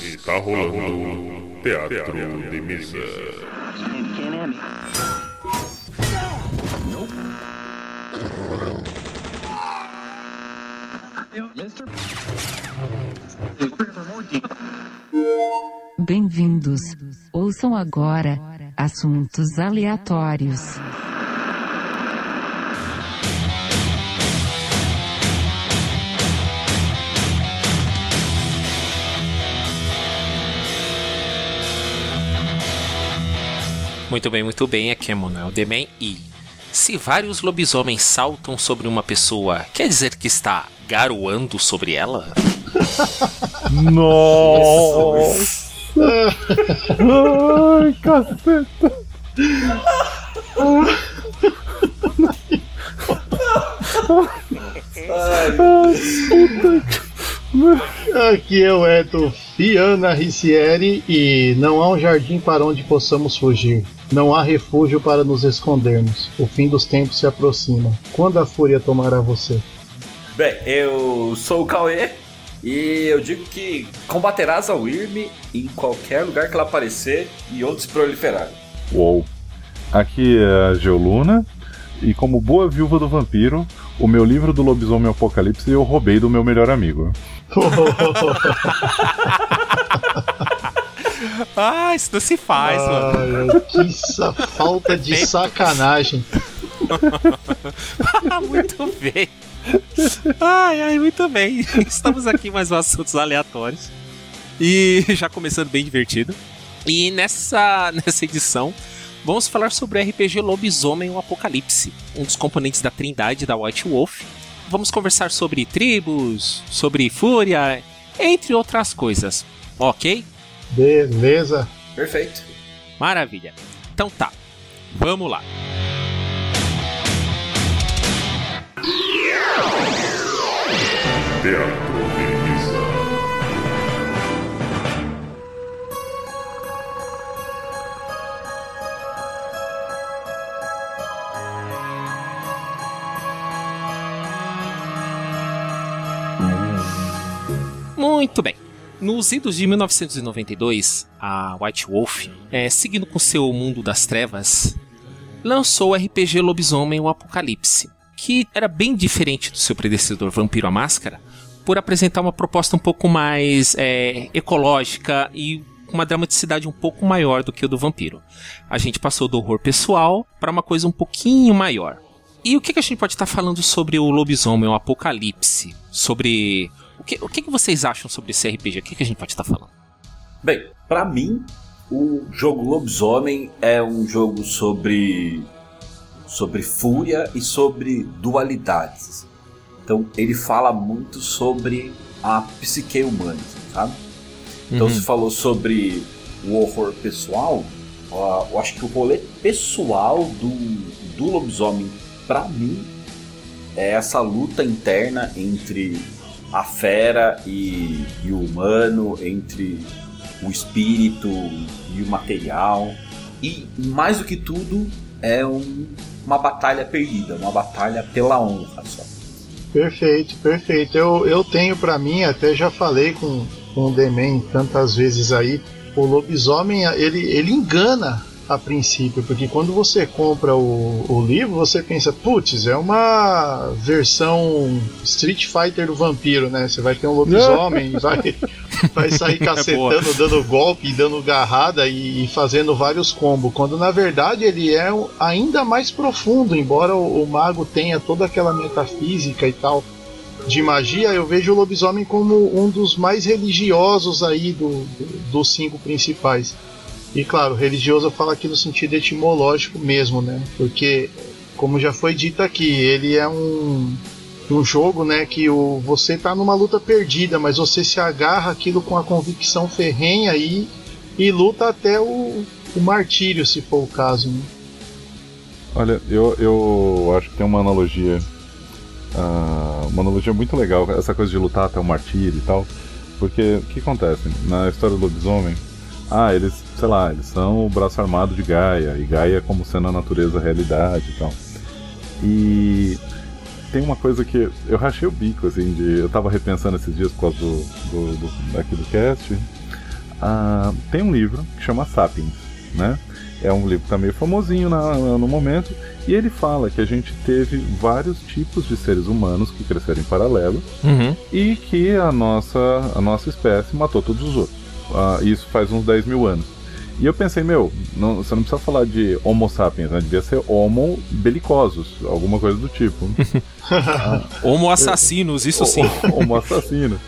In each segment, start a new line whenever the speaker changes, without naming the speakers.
Está rolando Teatro de Mesa.
Bem-vindos. Ouçam agora assuntos aleatórios.
Muito bem, muito bem. Aqui é Manuel Demen e se vários lobisomens saltam sobre uma pessoa, quer dizer que está garoando sobre ela?
Nossa! Ai, caceta!
Aqui é o Eto Fiana Ricieri e não há um jardim para onde possamos fugir. Não há refúgio para nos escondermos. O fim dos tempos se aproxima. Quando a fúria tomará você?
Bem, eu sou o Cauê e eu digo que combaterás a Wyrm em qualquer lugar que ela aparecer e onde se proliferar.
Uou! Aqui é a Geoluna e como boa viúva do vampiro, o meu livro do lobisomem apocalipse eu roubei do meu melhor amigo.
Ah, isso não se faz, mano.
Ai, que sa- falta de sacanagem.
muito bem. Ai, ai, muito bem. Estamos aqui mais um assuntos aleatórios. E já começando bem divertido. E nessa, nessa edição, vamos falar sobre o RPG Lobisomem o Apocalipse, um dos componentes da Trindade da White Wolf. Vamos conversar sobre tribos, sobre fúria, entre outras coisas. Ok?
Beleza.
Perfeito.
Maravilha. Então tá, vamos lá.
Teatro.
Muito bem. Nos idos de 1992, a White Wolf, é, seguindo com seu mundo das trevas, lançou o RPG Lobisomem o Apocalipse, que era bem diferente do seu predecessor Vampiro a Máscara, por apresentar uma proposta um pouco mais é, ecológica e uma dramaticidade um pouco maior do que o do Vampiro. A gente passou do horror pessoal para uma coisa um pouquinho maior. E o que, que a gente pode estar falando sobre o Lobisomem o Apocalipse? Sobre o que, o que, que vocês acham sobre esse RPG? O que, que a gente pode estar falando?
Bem, pra mim, o jogo Lobisomem é um jogo sobre sobre fúria e sobre dualidades. Então, ele fala muito sobre a psique humana, sabe? Então,
Uhum.
se falou sobre o horror pessoal, ó, eu acho que o rolê pessoal do, do lobisomem, pra mim, é essa luta interna entre a fera e, e o humano, entre o espírito e o material. E mais do que tudo, é um- uma batalha perdida, uma batalha pela honra só.
Perfeito, perfeito. Eu, eu tenho pra mim, até já falei com, com o Demen tantas vezes aí, o lobisomem ele, ele engana a princípio, porque quando você compra o, o livro, você pensa, putz, é uma versão Street Fighter do vampiro, né? Você vai ter um lobisomem, vai, vai sair cacetando, dando golpe, dando garrada e, e fazendo vários combos. Quando na verdade ele é ainda mais profundo, embora o, o mago tenha toda aquela metafísica e tal de magia, eu vejo o lobisomem como um dos mais religiosos aí do, do- dos cinco principais. E claro, religioso eu falo aqui no sentido etimológico mesmo, né? Porque, como já foi dito aqui, ele é um, um jogo, né, que o, você tá numa luta perdida, mas você se agarra aquilo com a convicção ferrenha e, e luta até o, o martírio, se for o caso. Né?
Olha, eu, eu acho que tem uma analogia. ah, uma analogia muito legal, essa coisa de lutar até o martírio e tal. Porque o que acontece? Na história do lobisomem, ah, eles, sei lá, eles são o braço armado de Gaia, e Gaia como sendo a natureza a realidade e tal. E tem uma coisa que eu rachei o bico, assim, de. Eu tava repensando esses dias por causa do, do, do- aqui do cast. ah, tem um livro que chama Sapiens, né? É um livro que está meio famosinho na, no momento, e ele fala que a gente teve vários tipos de seres humanos que cresceram em paralelo
Uhum.
e que a nossa, a nossa espécie matou todos os outros. Ah, isso faz uns 10 mil anos. E eu pensei, meu, não- você não precisa falar de Homo sapiens, né? devia ser Homo belicosos, alguma coisa do tipo.
Homo assassinos, isso sim.
Homo assassino.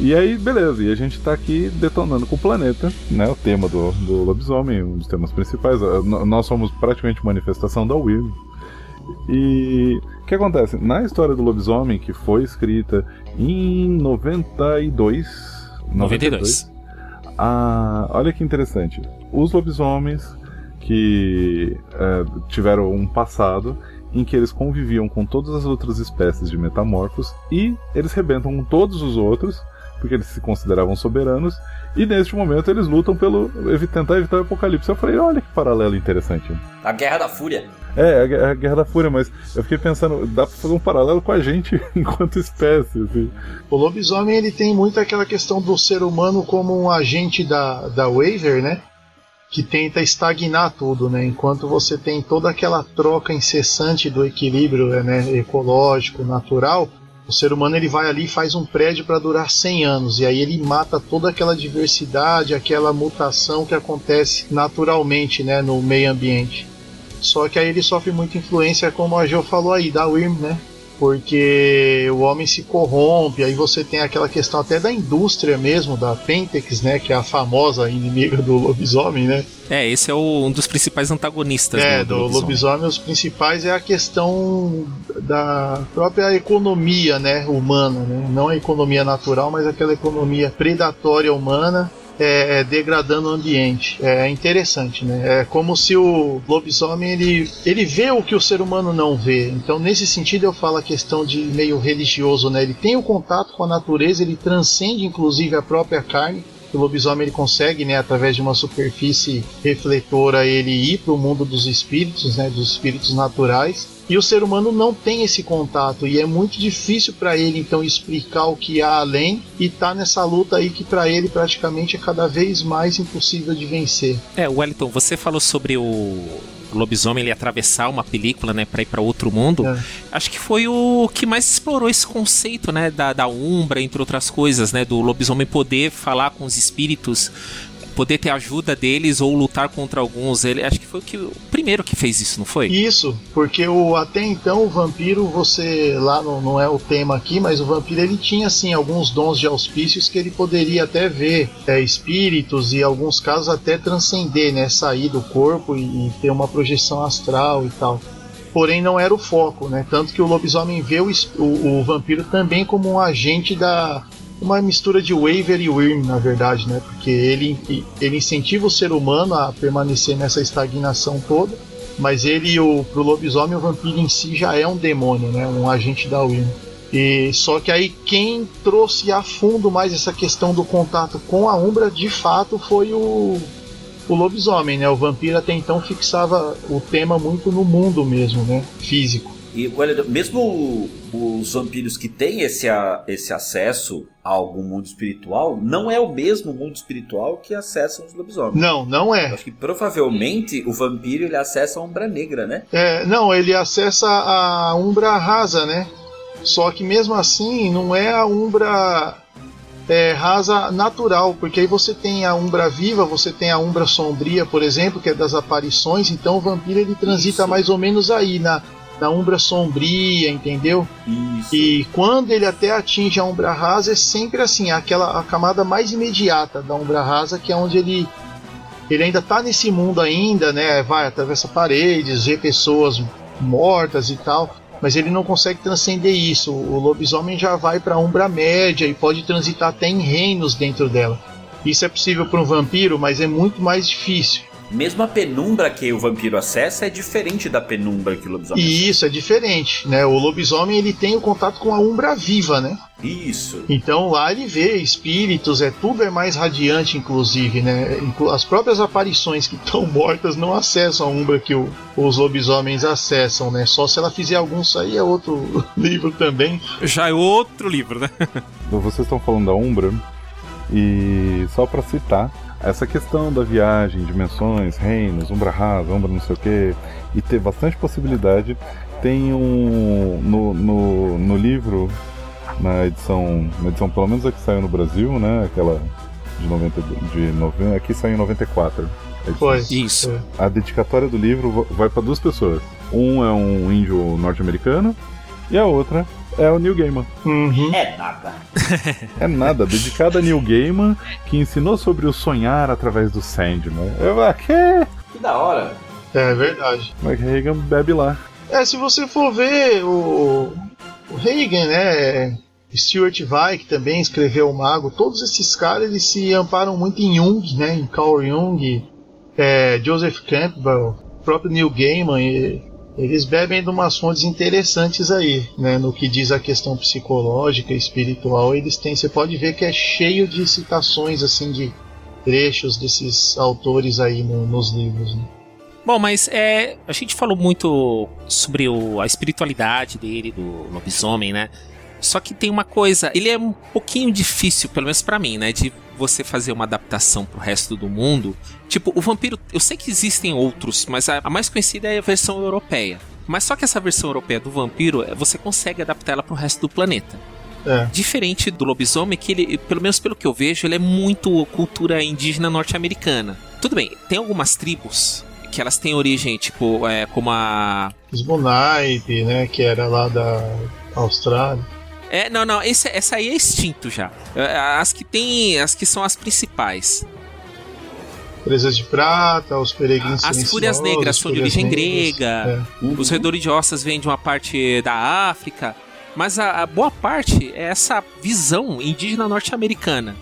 E aí, beleza, e a gente tá aqui detonando com o planeta, né? O tema do, do lobisomem, um dos temas principais. Ah, Nós somos praticamente manifestação da Will. E o que acontece? Na história do lobisomem, que foi escrita em 92.
92.
Ah, olha que interessante. Os lobisomens que eh, tiveram um passado em que eles conviviam com todas as outras espécies de metamorfos e eles rebentam com todos os outros, porque eles se consideravam soberanos, e neste momento eles lutam pelo tentar evitar o apocalipse. Eu falei, olha que paralelo interessante.
A Guerra da Fúria.
É, a Guerra da Fúria, mas eu fiquei pensando, dá pra fazer um paralelo com a gente enquanto espécie, assim.
O lobisomem ele tem muito aquela questão do ser humano como um agente da, da Waver, né? Que tenta estagnar tudo, né? Enquanto você tem toda aquela troca incessante do equilíbrio né, ecológico, natural, o ser humano ele vai ali e faz um prédio para durar 100 anos e aí ele mata toda aquela diversidade, aquela mutação que acontece naturalmente, né, no meio ambiente. Só que aí ele sofre muita influência, como a Jo falou aí, da Wyrm, né? Porque o homem se corrompe, aí você tem aquela questão até da indústria mesmo, da Pentex, né? Que é a famosa inimiga do lobisomem, né?
É, esse é o- um dos principais antagonistas
É,
do,
do
do lobisomem.
lobisomem, os principais é a questão da própria economia, né, humana, né? Não a economia natural, mas aquela economia predatória humana é, é, degradando o ambiente. É interessante, né? É como se o lobisomem ele, ele vê o que o ser humano não vê. Então, nesse sentido, eu falo a questão de meio religioso, né? Ele tem o contato com a natureza, ele transcende inclusive a própria carne. O lobisomem ele consegue, né, através de uma superfície refletora, ele ir para o mundo dos espíritos, né, dos espíritos naturais. E o ser humano não tem esse contato e é muito difícil para ele então explicar o que há além e tá nessa luta aí que para ele praticamente é cada vez mais impossível de vencer.
É, Wellington, você falou sobre o lobisomem ele atravessar uma película, né, para ir para outro mundo.
É.
Acho que foi o que mais explorou esse conceito, né, da, da Umbra, entre outras coisas, né, do lobisomem poder falar com os espíritos, poder ter ajuda deles ou lutar contra alguns. Ele acho que foi o, que, o primeiro que fez isso, não foi?
Isso, porque o, até então o vampiro, você lá não, não é o tema aqui, mas o vampiro ele tinha assim alguns dons de auspícios que ele poderia até ver é, espíritos e em alguns casos até transcender, né, sair do corpo e, e ter uma projeção astral e tal. Porém não era o foco, né? Tanto que o lobisomem vê o, o, o vampiro também como um agente da uma mistura de Waver e Wyrm, na verdade, né? Porque ele, ele incentiva o ser humano a permanecer nessa estagnação toda mas ele, o, pro lobisomem, o vampiro em si já é um demônio, né? Um agente da Wyrm. E só que aí quem trouxe a fundo mais essa questão do contato com a Umbra, de fato, foi o, o lobisomem, né? O vampiro até então fixava o tema muito no mundo mesmo, né? Físico.
E olha, mesmo os vampiros que têm esse, esse acesso a algum mundo espiritual, não é o mesmo mundo espiritual que acessam os lobisomens.
Não, não
Eu
é.
acho que provavelmente o vampiro ele acessa a Umbra Negra, né?
É, não, ele acessa a Umbra rasa, né? Só que mesmo assim não é a Umbra é, rasa natural, porque aí você tem a Umbra viva, você tem a Umbra sombria, por exemplo, que é das aparições, então o vampiro ele transita
Isso.
mais ou menos aí, na, na Umbra sombria, entendeu?
Isso.
E quando ele até atinge a Umbra rasa, é sempre assim, aquela a camada mais imediata da Umbra rasa, que é onde ele ele ainda tá nesse mundo ainda, né? Vai atravessa paredes, vê pessoas mortas e tal, mas ele não consegue transcender isso. O lobisomem já vai para a Umbra média e pode transitar até em reinos dentro dela. Isso é possível para um vampiro, mas é muito mais difícil.
Mesmo a penumbra que o vampiro acessa é diferente da penumbra que o lobisomem
E isso é diferente, né? O lobisomem ele tem o contato com a Umbra viva, né?
acessa. Isso.
Então lá ele vê espíritos, é tudo é mais radiante, inclusive, né? As próprias aparições que estão mortas não acessam a umbra que o- os lobisomens acessam, né? Só se ela fizer algum, isso aí é outro livro também.
Já é outro livro, né?
Vocês estão falando da Umbra, e só pra citar, essa questão da viagem, dimensões, reinos, umbra rasa, umbra não sei o que, e ter bastante possibilidade. Tem um. No, no, no livro, na edição. Na edição, pelo menos a que saiu no Brasil, né? Aquela de 90. De 90 aqui saiu em 94.
Foi.
Isso.
A dedicatória do livro vai para duas pessoas. Um é um índio norte-americano e a outra é o Neil Gaiman.
Uhum.
É nada.
É nada, dedicada a Neil Gaiman, que ensinou sobre o sonhar através do Sandman. Eu, ah, que?
Que da hora.
É verdade.
Mas Reagan bebe lá.
É, se você for ver o, o Reagan, né? Stuart Vai, que também escreveu o Mago, todos esses caras eles se amparam muito em Jung, né? Em Carl Jung, é, Joseph Campbell, próprio Neil Gaiman. E, eles bebem de umas fontes interessantes aí, né? No que diz a questão psicológica, espiritual, eles têm. Você pode ver que é cheio de citações assim de trechos desses autores aí no- nos livros. Né?
Bom, mas é, a gente falou muito sobre o- a espiritualidade dele, do lobisomem, né? Só que tem uma coisa, ele é um pouquinho difícil, pelo menos pra mim, né? De você fazer uma adaptação pro resto do mundo. Tipo, o vampiro, eu sei que existem outros, mas a, a mais conhecida é a versão europeia. Mas só que essa versão europeia do vampiro, é, você consegue adaptar ela pro resto do planeta.
É.
Diferente do lobisomem, que ele, pelo menos pelo que eu vejo, ele é muito cultura indígena norte-americana. Tudo bem, tem algumas tribos que elas têm origem, tipo, é, como a.
Smonite, né? Que era lá da Austrália.
É, não, não, esse, essa aí é extinto já. É, As que tem. As que são as principais.
Presas de Prata, os Peregrinos
As Fúrias Negras são de origem
Negras,
grega.
é.
Os redores de ossos vêm de uma parte da África. Mas a, a boa parte é essa visão indígena norte-americana.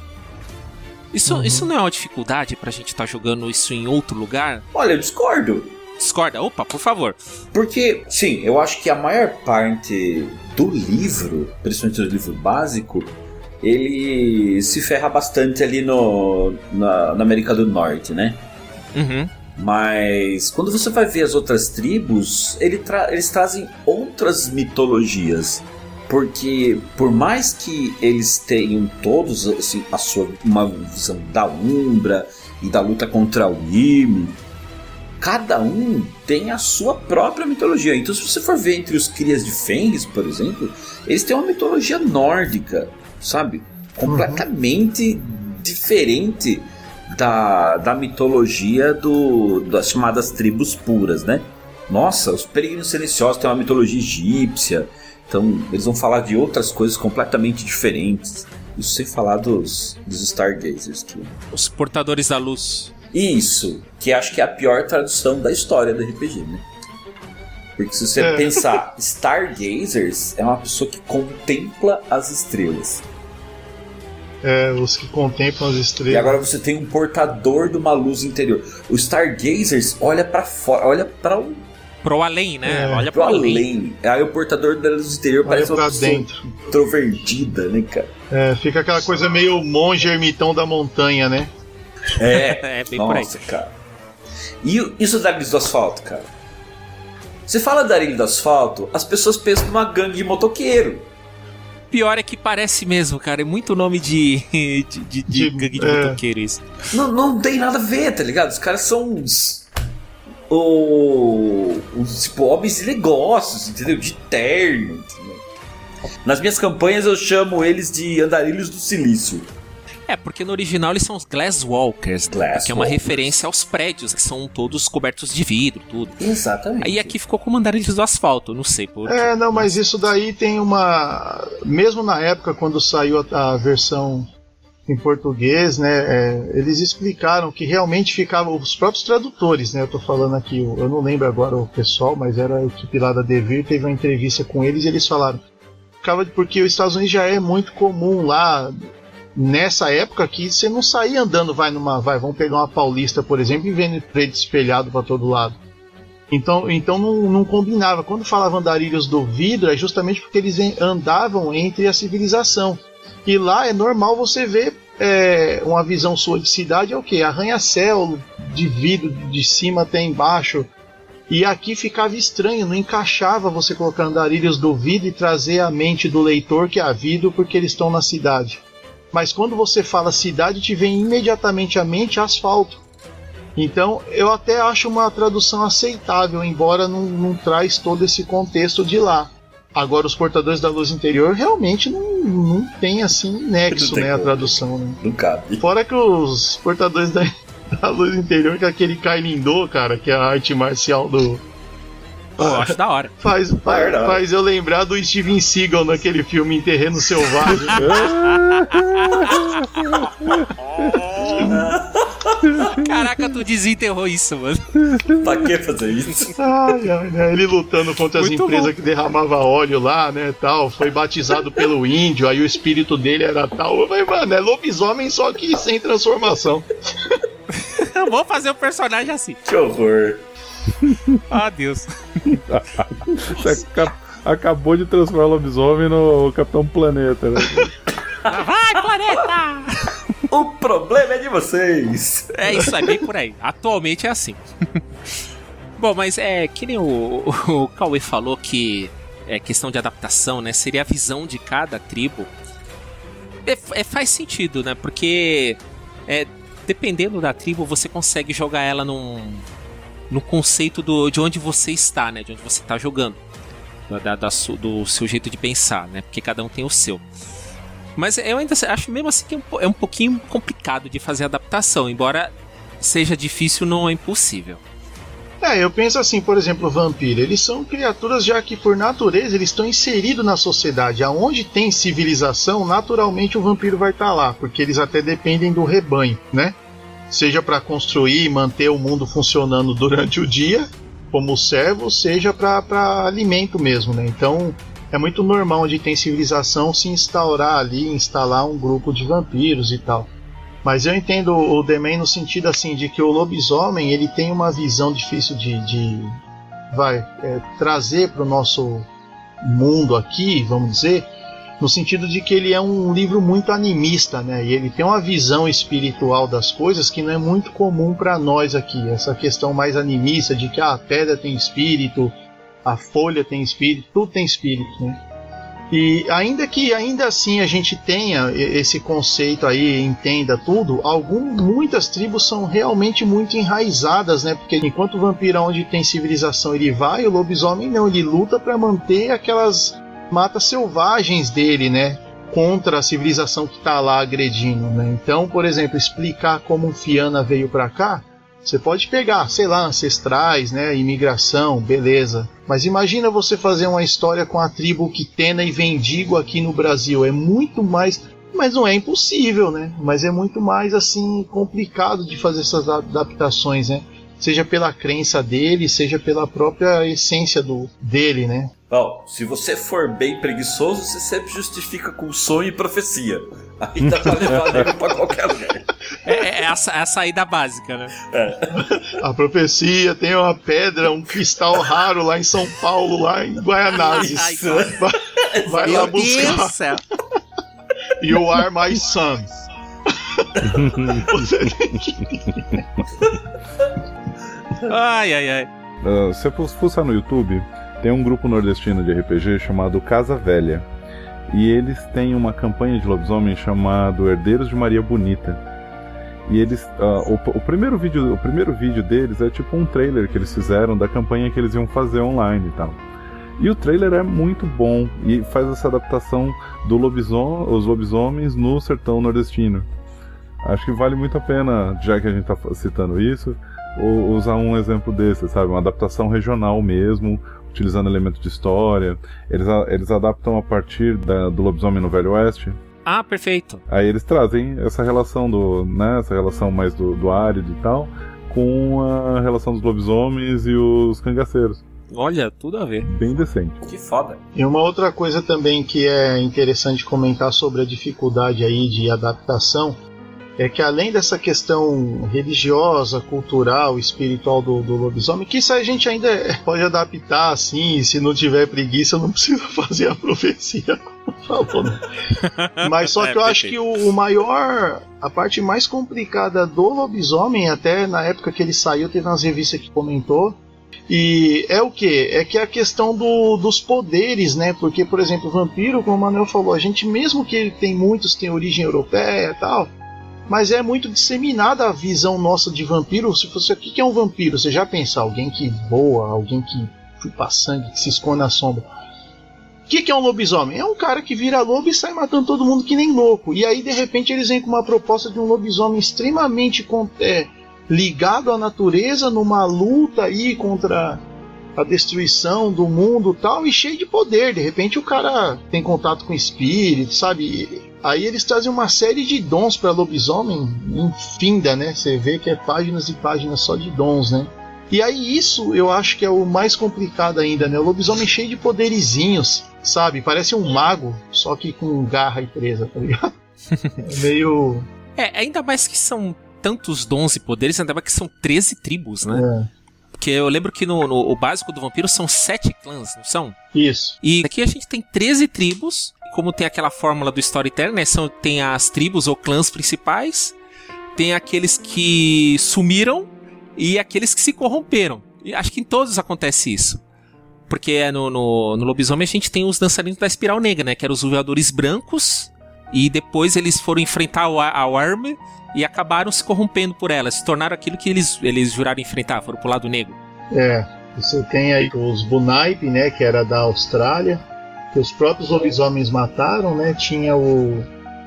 Isso,
Uhum.
isso não é uma dificuldade pra gente estar jogando isso em outro lugar?
Olha, eu discordo.
Discorda? Opa, por favor.
Porque, sim, eu acho que a maior parte do livro, principalmente do livro básico, ele se ferra bastante ali no, na, na América do Norte, né?
Uhum.
Mas quando você vai ver as outras tribos, ele tra- eles trazem outras mitologias. Porque por mais que eles tenham todos assim, a sua uma visão da Umbra e da luta contra o Ym, cada um tem a sua própria mitologia. Então se você for ver entre os crias de Fenris, por exemplo, eles têm uma mitologia nórdica, sabe? Completamente diferente da, da mitologia do, das chamadas tribos puras, né? Nossa, os peregrinos silenciosos têm uma mitologia egípcia, então eles vão falar de outras coisas completamente diferentes. Isso sem falar dos, dos Stargazers. Que...
Os portadores da luz.
Isso, que acho que é a pior tradução da história do RPG, né? Porque se você
É.
pensar, Stargazers é uma pessoa que contempla as estrelas.
É, os que contemplam as estrelas.
E agora você tem um portador de uma luz interior. O Stargazers olha pra fora, olha para o
Pro além, né?
É,
Olha
pro
pro além.
além. Aí o portador da luz interior
Olha
parece uma pessoa
dentro.
introvertida, né, cara?
É, fica aquela coisa meio monge ermitão da montanha, né?
É,
É, bem por aí.
nossa, cara. E isso da do Asfalto, cara? Você fala da do Asfalto, as pessoas pensam numa gangue de motoqueiro.
Pior é que parece mesmo, cara. É muito nome de. de, de, de
De-
gangue de
é.
motoqueiro isso.
Não, não tem nada a ver, tá ligado? Os caras são uns. O, os tipo, homens de negócios, entendeu? De terno. entendeu? Nas minhas campanhas eu chamo eles de andarilhos do silício.
É, porque no original eles são os Glasswalkers, né?
Glasswalkers.
que é uma referência aos prédios, que são todos cobertos de vidro, tudo.
Exatamente.
Aí aqui ficou como andarilhos do asfalto, não sei por
É, não, mas isso daí tem uma. Mesmo na época, quando saiu a, a versão em português, né? é, eles explicaram que realmente ficava. Os próprios tradutores, né? Eu tô falando aqui, eu eu não lembro agora o pessoal, mas era a equipe lá da Devir, teve uma entrevista com eles e eles falaram. Ficava porque os Estados Unidos já é muito comum lá. Nessa época que você não saía andando, vai numa. Vai, vamos pegar uma paulista, por exemplo, e vendo prédio espelhado para todo lado. Então, então não, não combinava. Quando falavam andarilhos do vidro, é justamente porque eles andavam entre a civilização. E lá é normal você ver é, uma visão sua de cidade, é o que? Arranha-céu de vidro de cima até embaixo. E aqui ficava estranho, não encaixava você colocar andarilhos do vidro e trazer a mente do leitor que é a vidro porque eles estão na cidade. Mas quando você fala cidade, te vem imediatamente à mente asfalto. Então eu até acho uma tradução aceitável, embora não, não traz todo esse contexto de lá. Agora os portadores da luz interior realmente não, não tem assim nexo,
tem
né, a tradução, né?
Não cabe.
Fora que os portadores da, da luz interior, que é aquele Kailindo, cara, que é a arte marcial do.
Pô, eu acho da hora.
Faz, faz, faz eu lembrar do Steven Seagal naquele filme Em Terreno Selvagem.
Caraca, tu desenterrou isso, mano.
pra que fazer isso?
ai, ai, né? Ele lutando contra as
Muito
empresas
bom.
que derramava óleo lá, né, tal. Foi batizado pelo índio, aí o espírito dele era tal. Eu falei, mano, é lobisomem só que sem transformação.
Vou fazer o personagem assim.
Que horror.
Ah, Deus.
Você aca- acabou de transformar o lobisomem no Capitão Planeta, né?
Vai, planeta!
O problema é de vocês.
É isso, é bem por aí. Atualmente é assim. Bom, mas é que nem o, o Cauê falou que é questão de adaptação, né? Seria a visão de cada tribo. É, é- faz sentido, né? Porque é, dependendo da tribo, você consegue jogar ela num, no conceito do, de onde você está, né? De onde você está jogando. Da, da do seu jeito de pensar, né? Porque cada um tem o seu. Mas eu ainda acho mesmo assim que é um é pouquinho complicado de fazer adaptação, embora seja difícil, não é impossível.
É, eu penso assim, por exemplo, vampiro. Eles são criaturas já que, por natureza, eles estão inseridos na sociedade. Aonde tem civilização, naturalmente o vampiro vai estar lá, porque eles até dependem do rebanho, né? Seja para construir e manter o mundo funcionando durante o dia, como servo, seja para alimento mesmo, né? Então é muito normal onde tem civilização se instaurar ali, instalar um grupo de vampiros e tal. Mas eu entendo o Demen no sentido assim de que o lobisomem ele tem uma visão difícil de, de vai é, trazer para o nosso mundo aqui, vamos dizer, no sentido de que ele é um livro muito animista, né? E ele tem uma visão espiritual das coisas que não é muito comum para nós aqui. Essa questão mais animista de que ah, a pedra tem espírito, a folha tem espírito, tudo tem espírito, né? E ainda que ainda assim a gente tenha esse conceito aí, entenda tudo, algum, muitas tribos são realmente muito enraizadas, né? Porque enquanto o vampiro onde tem civilização ele vai, o lobisomem não, ele luta para manter aquelas matas selvagens dele, né? Contra a civilização que tá lá agredindo, né? Então, por exemplo, explicar como um Fiana veio para cá, você pode pegar, sei lá, ancestrais, né, imigração, beleza. Mas imagina você fazer uma história com a tribo Quitena e Vendigo aqui no Brasil. É muito mais. Mas não é impossível, né? Mas é muito mais assim complicado de fazer essas adaptações, né? Seja pela crença dele, seja pela própria essência do dele, né?
Bom, se você for bem preguiçoso, você sempre justifica com sonho e profecia. Aí dá pra levar nego pra qualquer lugar.
É, é a, sa- é a saída básica, né?
A profecia tem uma pedra, um cristal raro lá em São Paulo, lá em Guaianazes.
Ai,
Vai, vai lá buscar. You are my son. Você tem que
Ai, ai, ai.
Se você fuçar no YouTube, tem um grupo nordestino de RPG chamado Casa Velha. E eles têm uma campanha de lobisomem chamado Herdeiros de Maria Bonita. E eles. ah, o, o primeiro vídeo, o primeiro vídeo deles é tipo um trailer que eles fizeram da campanha que eles iam fazer online e tal. E o trailer é muito bom e faz essa adaptação do lobisomem, os lobisomens no sertão nordestino. Acho que vale muito a pena, já que a gente tá citando isso, usar um exemplo desse, sabe? Uma adaptação regional mesmo, utilizando elementos de história. Eles, eles adaptam a partir da- do lobisomem no Velho Oeste.
Ah, perfeito.
Aí eles trazem essa relação do, né, essa relação mais do, do árido e tal, com a relação dos lobisomens e os cangaceiros.
Olha, tudo a ver.
Bem decente.
Que foda.
E uma outra coisa também que é interessante comentar sobre a dificuldade aí de adaptação é que além dessa questão religiosa, cultural, espiritual do, do lobisomem, que isso a gente ainda pode adaptar assim, se não tiver preguiça, não precisa fazer a profecia, como falou, né? Mas só
É,
que eu acho que o, o maior, a parte mais complicada do lobisomem, até na época que ele saiu, teve umas revistas que comentou, E é o que? É que é a questão do, dos poderes, né? Porque, por exemplo, o vampiro, como o Manuel falou, a gente, mesmo que ele tem muitos, tem origem europeia e tal, mas é muito disseminada a visão nossa de vampiro. Se fosse o que é um vampiro, você já pensa alguém que voa, alguém que chupa sangue, que se esconde na sombra. O que, é um lobisomem? É um cara que vira lobo e sai matando todo mundo que nem louco. E aí, de repente, eles vêm com uma proposta de um lobisomem extremamente é, ligado à natureza numa luta aí contra a destruição do mundo tal e cheio de poder. De repente o cara tem contato com espíritos, sabe? Aí eles trazem uma série de dons para lobisomem infinda, né? Você vê que é páginas e páginas só de dons, né? E aí isso eu acho que é o mais complicado ainda, né? O lobisomem cheio de poderizinhos, sabe? Parece um mago, só que com garra e presa, tá ligado? É meio.
É, ainda mais que são tantos dons e poderes, ainda mais que são 13 tribos, né? É. Porque eu lembro que no, no o básico do vampiro são sete clãs, não são?
Isso.
E aqui a gente tem 13 tribos. Como tem aquela fórmula do Storytelling, né? São, tem as tribos ou clãs principais, tem aqueles que sumiram e aqueles que se corromperam. E acho que em todos acontece isso. Porque no, no, no lobisomem a gente tem os dançarinos da espiral negra, né? Que eram os voadores brancos. E depois eles foram enfrentar a Worm e acabaram se corrompendo por ela, se tornaram aquilo que eles, eles juraram enfrentar, foram pro lado negro.
É, você tem aí os Bunaip, né, que era da Austrália, que os próprios lobisomens mataram, né? Tinha o,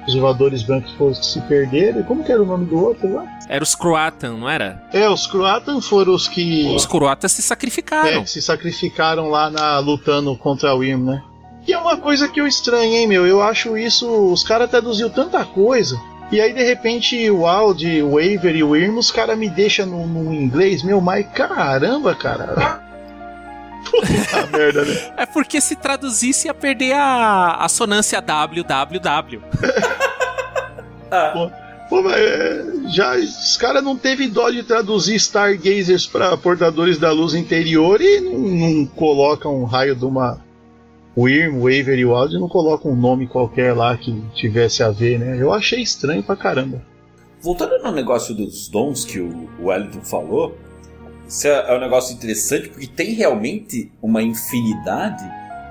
os voadores brancos que se perderam. Como que era o nome do outro lá?
Era os Croatan, não era?
É, os Croatan foram os que.
Os Croatan se sacrificaram.
É, se sacrificaram lá na lutando contra o Wyrm, né? E é uma coisa que eu estranho, hein, meu? Eu acho isso. Os caras traduziu tanta coisa. E aí, de repente, o Audi, o Waver e o Irm, os caras me deixam no, no, inglês, meu, mas caramba, cara.
Puta merda, né? É porque se traduzisse ia perder a assonância WWW.
ah. Pô, mas é, já os caras não teve dó de traduzir Stargazers para portadores da luz interior e não, não colocam um raio de uma o Irm, o Waver e o Audi não colocam um nome qualquer lá que tivesse a ver, né? Eu achei estranho pra caramba.
Voltando no negócio dos dons que o Wellington falou, isso é, é um negócio interessante porque tem realmente uma infinidade,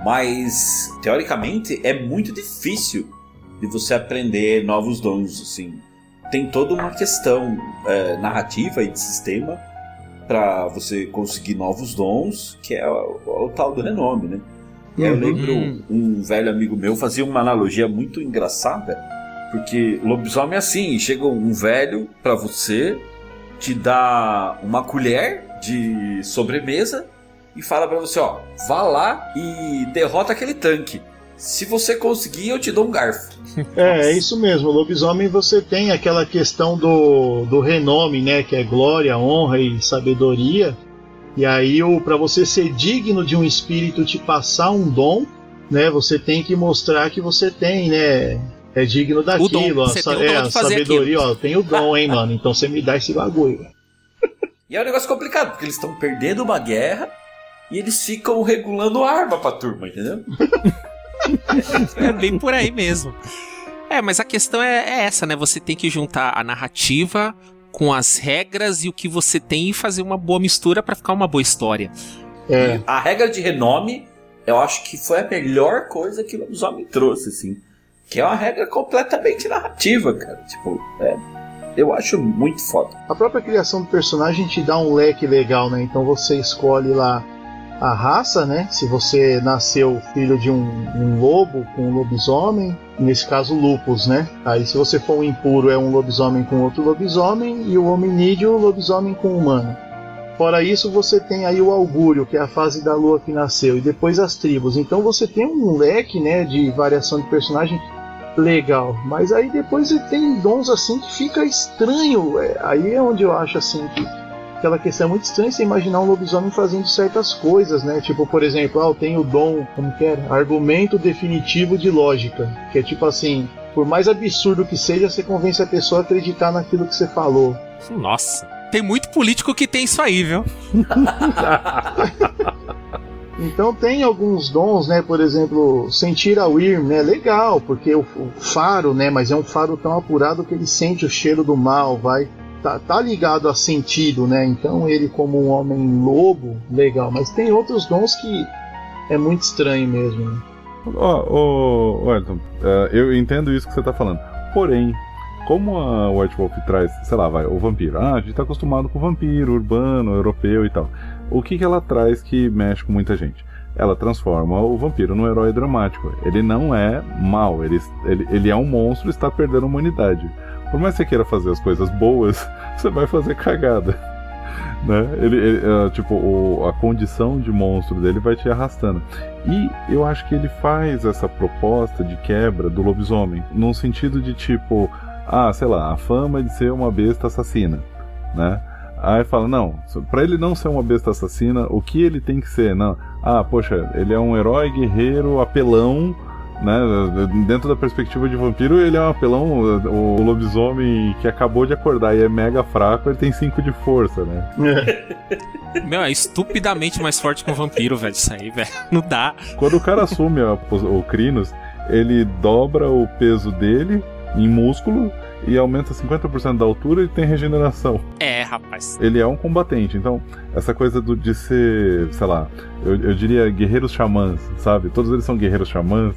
mas teoricamente é muito difícil de você aprender novos dons, assim. Tem toda uma questão é, narrativa e de sistema para você conseguir novos dons, que é o, o tal do renome, né? Aí eu uhum. lembro um, um velho amigo meu fazia uma analogia muito engraçada, porque lobisomem é assim, chega um velho para você, te dá uma colher de sobremesa e fala para você, ó, vá lá e derrota aquele tanque. Se você conseguir, eu te dou um garfo.
É, é isso mesmo. O lobisomem você tem aquela questão do, do renome, né? Que é glória, honra e sabedoria. E aí, para você ser digno de um espírito te passar um dom, né, você tem que mostrar que você tem, né, é digno daquilo, ó, é, a sabedoria, aquilo. ó, tem o dom, hein, mano, então você me dá esse bagulho.
E é um negócio complicado, porque eles estão perdendo uma guerra e eles ficam regulando arma pra turma, entendeu?
é bem por aí mesmo. É, mas a questão é, é, essa, né? Você tem que juntar a narrativa com as regras e o que você tem e fazer uma boa mistura para ficar uma boa história.
É. A regra de renome, eu acho que foi a melhor coisa que o lobisomem trouxe, assim. Que é uma regra completamente narrativa, cara. Tipo, é, eu acho muito foda.
A própria criação do personagem te dá um leque legal, né? Então você escolhe lá a raça, né? Se você nasceu filho de um, um, lobo com um lobisomem, nesse caso lupus, né? Aí se você for um impuro é um lobisomem com outro lobisomem e o hominídeo lobisomem com humano. Fora isso, você tem aí o augúrio, que é a fase da lua que nasceu, e depois as tribos. Então você tem um leque, né, de variação de personagem legal. Mas aí depois ele tem dons assim que fica estranho. É, aí é onde eu acho assim que aquela questão é muito estranha você imaginar um lobisomem fazendo certas coisas, né? Tipo, por exemplo, ah, eu tenho o dom, como que era? Argumento definitivo de lógica. Que é tipo assim, por mais absurdo que seja, você convence a pessoa a acreditar naquilo que você falou.
Nossa, tem muito político que tem isso aí, viu?
Então tem alguns dons, né? Por exemplo, sentir a Wyrm, né? Legal, porque o, o, faro, né? Mas é um faro tão apurado que ele sente o cheiro do mal, vai tá, tá ligado a sentido, né? Então ele como um homem lobo, legal. Mas tem outros dons que é muito estranho mesmo. Né?
Ó, oh, oh, Elton, eu entendo isso que você tá falando. Porém, como a White Wolf traz, sei lá, vai, o vampiro. Ah, a gente tá acostumado com vampiro, urbano, europeu e tal. O que, que ela traz que mexe com muita gente? Ela transforma o vampiro num herói dramático. Ele não é mal, ele, ele, ele é um monstro e está perdendo a humanidade. Por mais que você queira fazer as coisas boas, você vai fazer cagada. Né? Ele, ele uh, tipo, o, a condição de monstro dele vai te arrastando. E eu acho que ele faz essa proposta de quebra do lobisomem, num sentido de tipo, ah, sei lá, a fama de ser uma besta assassina, né? Aí fala, não, para ele não ser uma besta assassina, o que ele tem que ser? Não, ah, poxa, ele é um herói guerreiro apelão, né? Dentro da perspectiva de vampiro, ele é um apelão, o lobisomem que acabou de acordar e é mega fraco, ele tem 5 de força, né?
Meu, é estupidamente mais forte que um vampiro, velho, isso aí, velho. Não dá.
Quando o cara assume a, o Crinos, ele dobra o peso dele em músculo e aumenta 50% da altura e tem regeneração.
É, rapaz.
Ele é um combatente, então essa coisa do, de ser, sei lá, eu, eu diria guerreiros xamãs, sabe? Todos eles são guerreiros xamãs.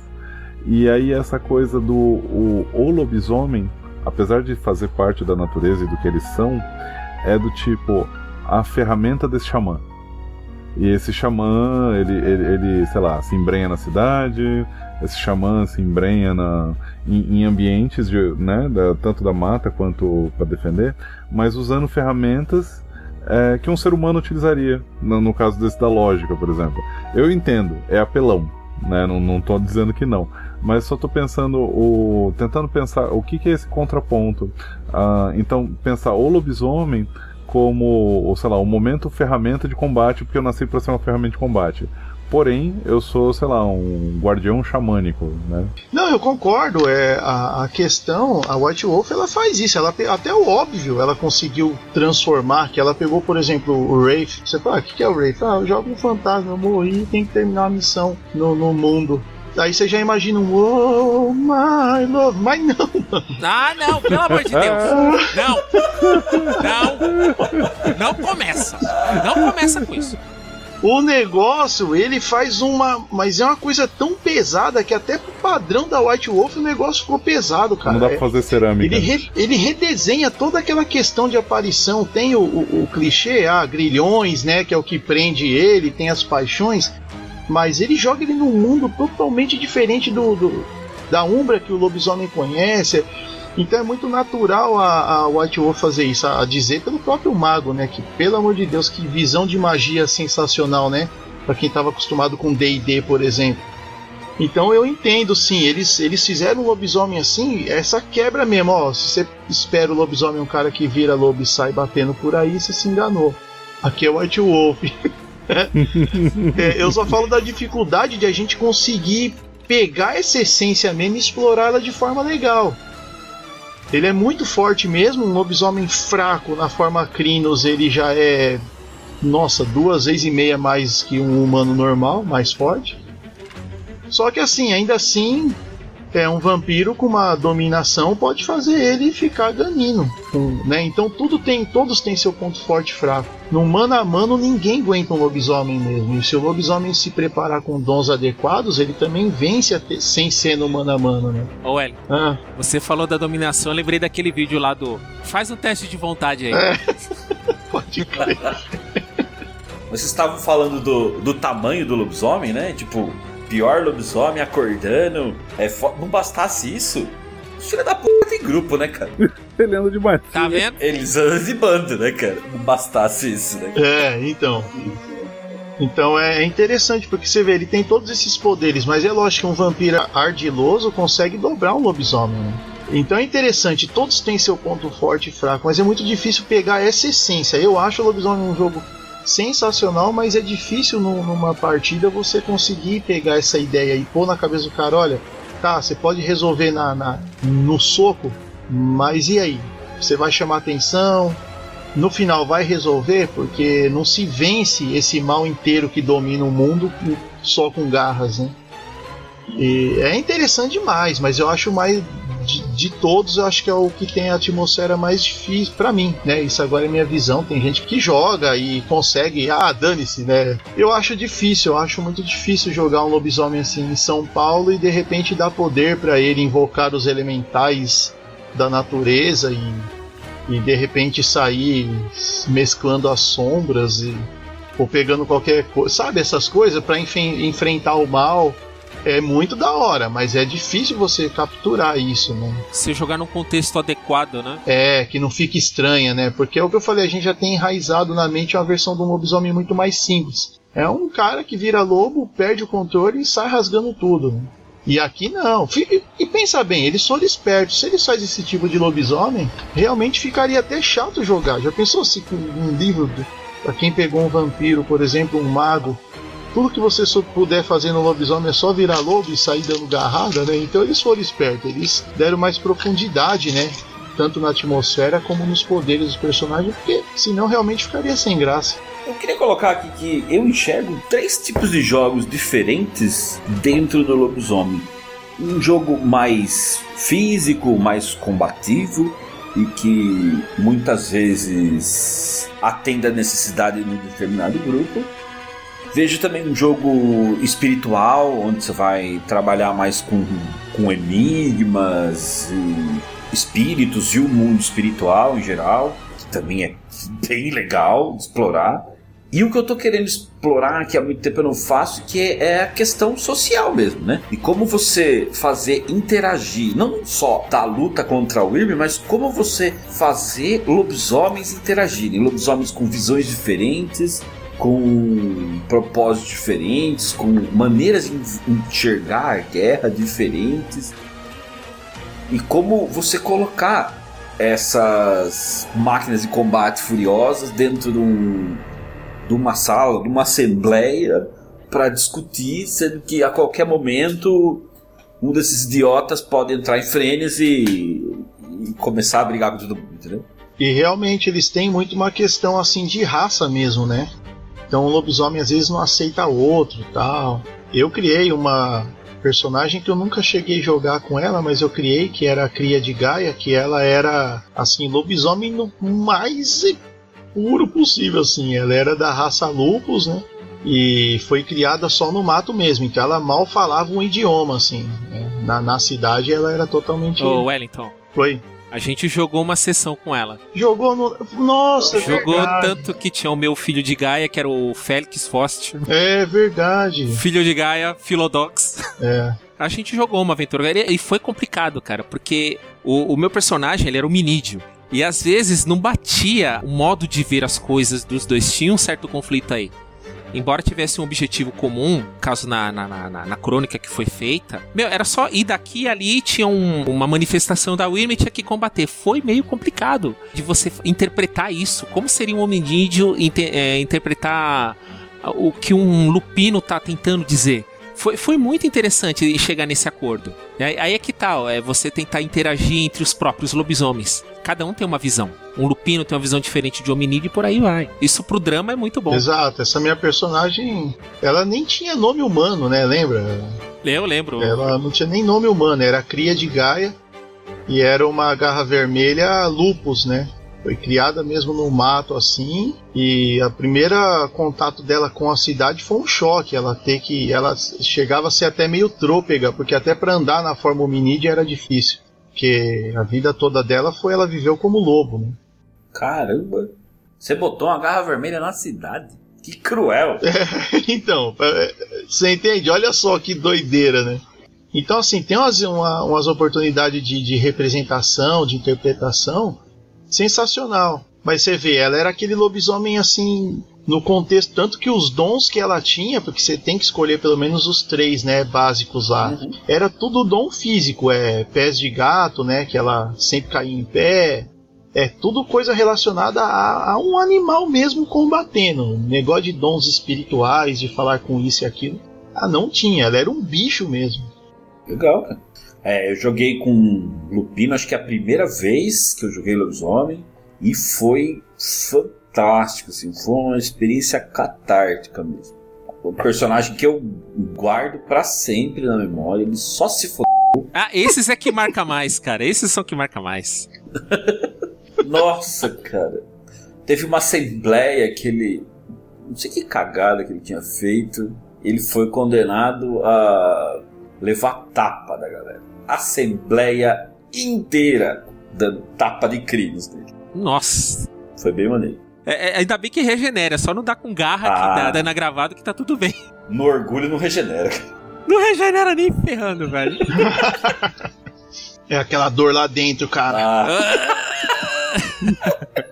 E aí essa coisa do o, o lobisomem, apesar de fazer parte da natureza e do que eles são, é do tipo a ferramenta desse xamã. E esse xamã, ele, ele, ele, sei lá, se embrenha na cidade, esse xamã se embrenha na, em, em ambientes de, né, da, tanto da mata quanto para defender, mas usando ferramentas é, que um ser humano utilizaria, no, no, caso desse da lógica, por exemplo. Eu entendo, é apelão, né, não, não tô dizendo que não, mas só estou pensando, o, tentando pensar o que, que é esse contraponto. Ah, então, pensar o lobisomem como, sei lá, o momento ferramenta de combate, porque eu nasci para ser uma ferramenta de combate. Porém, eu sou, sei lá, um guardião xamânico, né?
Não, eu concordo. É, a, a questão, a White Wolf, ela faz isso. Ela, até o óbvio ela conseguiu transformar, que ela pegou, por exemplo, o Wraith. Você fala, ah, o que, que é o Wraith? Ah, eu jogo um fantasma, eu morri, tem que terminar a missão no, no mundo. Aí você já imagina um Oh my love, mas não, mano.
Ah, não, pelo amor de Deus. Não. Não. Não começa. Não começa com isso.
O negócio, ele faz uma. Mas é uma coisa tão pesada que até pro padrão da White Wolf o negócio ficou pesado, cara.
Não dá pra fazer cerâmica.
Ele, re, ele redesenha toda aquela questão de aparição. Tem o, o, o clichê, ah, grilhões, né? Que é o que prende ele, tem as paixões. Mas ele joga ele num mundo totalmente diferente do, do da Umbra que o lobisomem conhece. Então é muito natural a, a White Wolf fazer isso, a, dizer pelo próprio mago, né? Que pelo amor de Deus, que visão de magia sensacional, né? Para quem estava acostumado com D&D, por exemplo. Então eu entendo, sim, eles, eles fizeram o lobisomem assim, essa quebra mesmo, ó. Se você espera o lobisomem um cara que vira lobo e sai batendo por aí, você se enganou. Aqui é o White Wolf. é, eu só falo da dificuldade de a gente conseguir pegar essa essência mesmo e explorá-la de forma legal. Ele é muito forte mesmo, um lobisomem fraco na forma Crinos, ele já é, nossa, duas vezes e meia mais que um humano normal, mais forte. Só que assim, ainda assim, é um vampiro com uma dominação pode fazer ele ficar ganino, né? Então tudo tem, todos têm seu ponto forte e fraco. No mano a mano ninguém aguenta um lobisomem mesmo. E se o lobisomem se preparar com dons adequados, ele também vence sem ser no mano a mano, né?
Ô Eli, ah. você falou da dominação, eu lembrei daquele vídeo lá do faz um teste de vontade aí. É.
pode crer.
Vocês estavam falando do, do tamanho do lobisomem, né? Tipo, pior lobisomem acordando. É Não bastasse isso, filha da puta tem grupo, né, cara?
Ele anda de baixo.
Tá vendo?
Eles andam de bando, né, cara? Não bastasse isso, né?
É, então. Então é interessante, porque você vê, ele tem todos esses poderes, mas é lógico que um vampiro ardiloso consegue dobrar um lobisomem, né? Então é interessante, todos têm seu ponto forte e fraco, mas é muito difícil pegar essa essência. Eu acho o lobisomem um jogo sensacional, mas é difícil numa partida você conseguir pegar essa ideia e pôr na cabeça do cara, olha, tá, você pode resolver na, na no soco, mas e aí? Você vai chamar atenção? No final vai resolver porque não se vence esse mal inteiro que domina o mundo só com garras, né? E é interessante demais, mas eu acho mais de todos, eu acho que é o que tem a atmosfera mais difícil para mim, né? Isso agora é minha visão. Tem gente que joga e consegue, ah, dane-se, né? Eu acho difícil, eu acho muito difícil jogar um lobisomem assim em São Paulo e de repente dar poder para ele invocar os elementais da natureza e, e de repente sair mesclando as sombras e ou pegando qualquer coisa, sabe essas coisas para enfrentar o mal é muito da hora, mas é difícil você capturar isso, né?
Se jogar num contexto adequado, né?
É, que não fique estranha, né? Porque é o que eu falei, a gente já tem enraizado na mente uma versão do lobisomem muito mais simples. É um cara que vira lobo, perde o controle e sai rasgando tudo. Né? E aqui não. E pensa bem, eles foram espertos. Se eles fazem esse tipo de lobisomem, realmente ficaria até chato jogar. Já pensou se um livro, para quem pegou um vampiro, por exemplo, um mago, tudo que você puder fazer no lobisomem é só virar lobo e sair dando garrada, né? Então eles foram espertos, eles deram mais profundidade, né? Tanto na atmosfera como nos poderes dos personagens, porque senão realmente ficaria sem graça.
Eu queria colocar aqui que eu enxergo três tipos de jogos diferentes dentro do lobisomem. Um jogo mais físico, mais combativo, e que muitas vezes atende a necessidade de um determinado grupo. Vejo também um jogo espiritual, onde você vai trabalhar mais com, com enigmas, espíritos e o mundo espiritual em geral, que também é bem legal explorar. E o que eu tô querendo explorar, que há muito tempo eu não faço, que é, é a questão social mesmo, né? E como você fazer interagir, não só da luta contra o Irme, mas como você fazer lobisomens interagirem. Lobisomens com visões diferentes, com propósitos diferentes, com maneiras de enxergar a guerra diferentes. E como você colocar essas máquinas de combate furiosas dentro de, um, de uma sala, de uma assembleia para discutir, sendo que a qualquer momento um desses idiotas pode entrar em frenesi e, e começar a brigar com todo mundo, entendeu?
E realmente eles têm muito uma questão assim de raça mesmo, né? Então o lobisomem às vezes não aceita outro tal. Eu criei uma personagem que eu nunca cheguei a jogar com ela, mas eu criei, que era a cria de Gaia, que ela era assim, lobisomem no mais puro possível, assim. Ela era da raça Lupus, né? E foi criada só no mato mesmo, então ela mal falava um idioma, assim. Né? Na, na cidade ela era totalmente.
Ô, Wellington.
Foi.
A gente jogou uma sessão com ela.
Jogou no. Nossa,
Jogou
verdade.
tanto que tinha o meu filho de Gaia, que era o Félix Fost.
É verdade.
Filho de Gaia, Philodox.
É.
A gente jogou uma aventura e foi complicado, cara, porque o, o meu personagem ele era o Minídio. E às vezes não batia o modo de ver as coisas dos dois. Tinha um certo conflito aí embora tivesse um objetivo comum, caso na, na, na, na, crônica que foi feita, meu, era só ir daqui e ali, tinha um, uma manifestação da Wyrm e tinha que combater. Foi meio complicado de você interpretar isso. Como seria um hominídeo inter, é, interpretar o que um lupino tá tentando dizer? Foi, foi muito interessante chegar nesse acordo. Aí, é que tal, tá, é você tentar interagir entre os próprios lobisomens. Cada um tem uma visão. Um lupino tem uma visão diferente de hominídeo e por aí vai. Isso pro drama é muito bom.
Exato, essa minha personagem, ela nem tinha nome humano, né? Lembra?
Eu lembro.
Ela não tinha nem nome humano, era cria de Gaia e era uma garra vermelha lupus, né? Foi criada mesmo no mato assim, e a primeira contato dela com a cidade foi um choque. Ela ter que, ela chegava a ser até meio trôpega, porque até para andar na forma hominídea era difícil, porque a vida toda dela foi ela viveu como lobo. Né?
Caramba, você botou uma garra vermelha na cidade? Que cruel!
É, então, é, você entende? Olha só que doideira, né? Então, assim, tem umas, uma, umas oportunidades de, de representação, de interpretação sensacional. Mas você vê, ela era aquele lobisomem assim, no contexto, tanto que os dons que ela tinha, porque você tem que escolher pelo menos os três, né, básicos lá, uhum. era tudo dom físico, é pés de gato, né, que ela sempre caía em pé, é tudo coisa relacionada a, a um animal mesmo combatendo, negócio de dons espirituais, de falar com isso e aquilo, ah, não tinha, ela era um bicho mesmo.
Legal, cara. É, eu joguei com Lupino, acho que é a primeira vez que eu joguei Lobisomem, e foi fantástico, assim, foi uma experiência catártica mesmo. Um personagem que eu guardo para sempre na memória, ele só se fodeu
Ah, esses é que marca mais, cara. Esses são que marca mais.
Nossa, cara. Teve uma assembleia que ele. Não sei que cagada que ele tinha feito. Ele foi condenado a levar tapa da galera. Assembleia inteira dando tapa de crimes dele.
Nossa.
Foi bem maneiro.
É, é, ainda bem que regenera, só não dá com garra
Ah.
que dá, dá na gravado que tá tudo bem.
No orgulho não regenera.
Não regenera nem ferrando, velho.
É aquela dor lá dentro, cara.
Ah,